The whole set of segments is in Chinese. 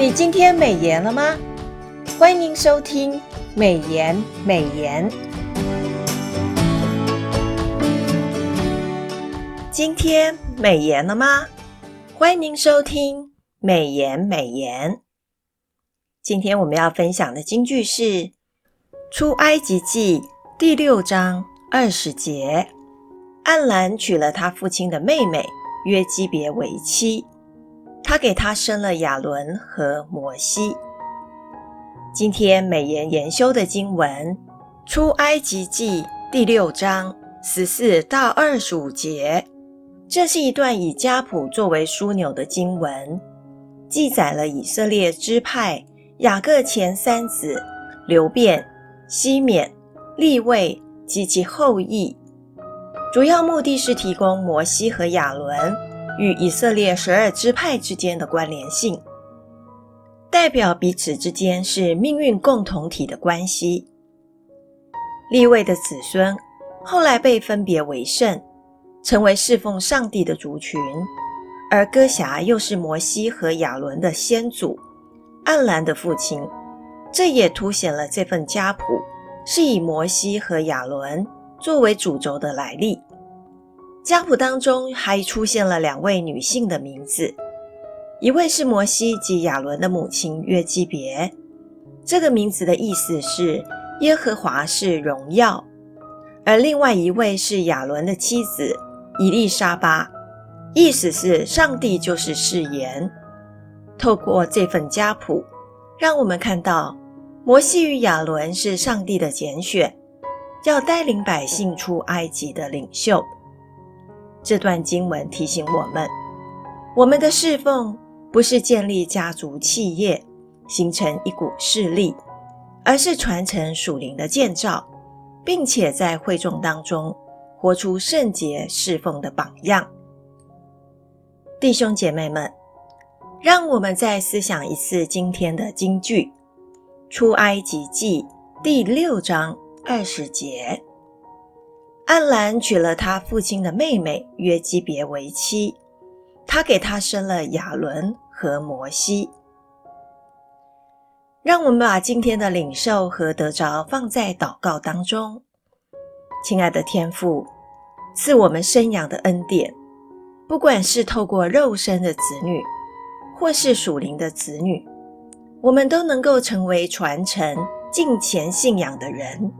你今天美颜了吗？欢迎收听美颜美颜。今天美颜了吗？欢迎收听美颜美颜。今天我们要分享的金句是《出埃及记》第六章二十节：暗兰娶了他父亲的妹妹约基别为妻。他给他生了亚伦和摩西。今天美言研修的经文《出埃及记》第六章十四到二十五节，这是一段以家谱作为枢纽的经文，记载了以色列支派雅各前三子流便、西缅、利未及其后裔，主要目的是提供摩西和亚伦。与以色列十二支派之间的关联性，代表彼此之间是命运共同体的关系。利未的子孙后来被分别为圣，成为侍奉上帝的族群，而哥辖又是摩西和亚伦的先祖，暗兰的父亲。这也凸显了这份家谱是以摩西和亚伦作为主轴的来历。家谱当中还出现了两位女性的名字，一位是摩西及亚伦的母亲约基别，这个名字的意思是耶和华是荣耀；而另外一位是亚伦的妻子伊丽莎巴，意思是上帝就是誓言。透过这份家谱，让我们看到摩西与亚伦是上帝的拣选，要带领百姓出埃及的领袖。这段经文提醒我们：我们的侍奉不是建立家族企业，形成一股势力，而是传承属灵的建造，并且在会众当中活出圣洁侍奉的榜样。弟兄姐妹们，让我们再思想一次今天的金句：《出埃及记》第六章二十节。暗兰娶了他父亲的妹妹约基别为妻，他给他生了亚伦和摩西。让我们把今天的领受和得着放在祷告当中。亲爱的天父，赐我们生养的恩典，不管是透过肉身的子女，或是属灵的子女，我们都能够成为传承敬虔信仰的人。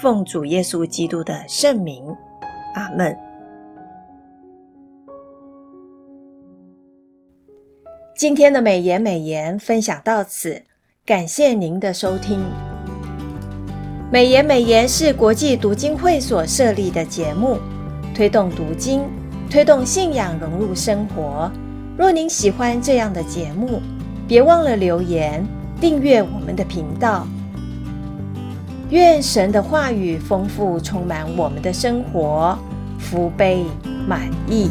奉主耶稣基督的圣名，阿门。今天的美言美言分享到此，感谢您的收听。美言美言是国际读经会所设立的节目，推动读经，推动信仰融入生活。若您喜欢这样的节目，别忘了留言订阅我们的频道。愿神的话语丰富充满我们的生活，福杯满溢。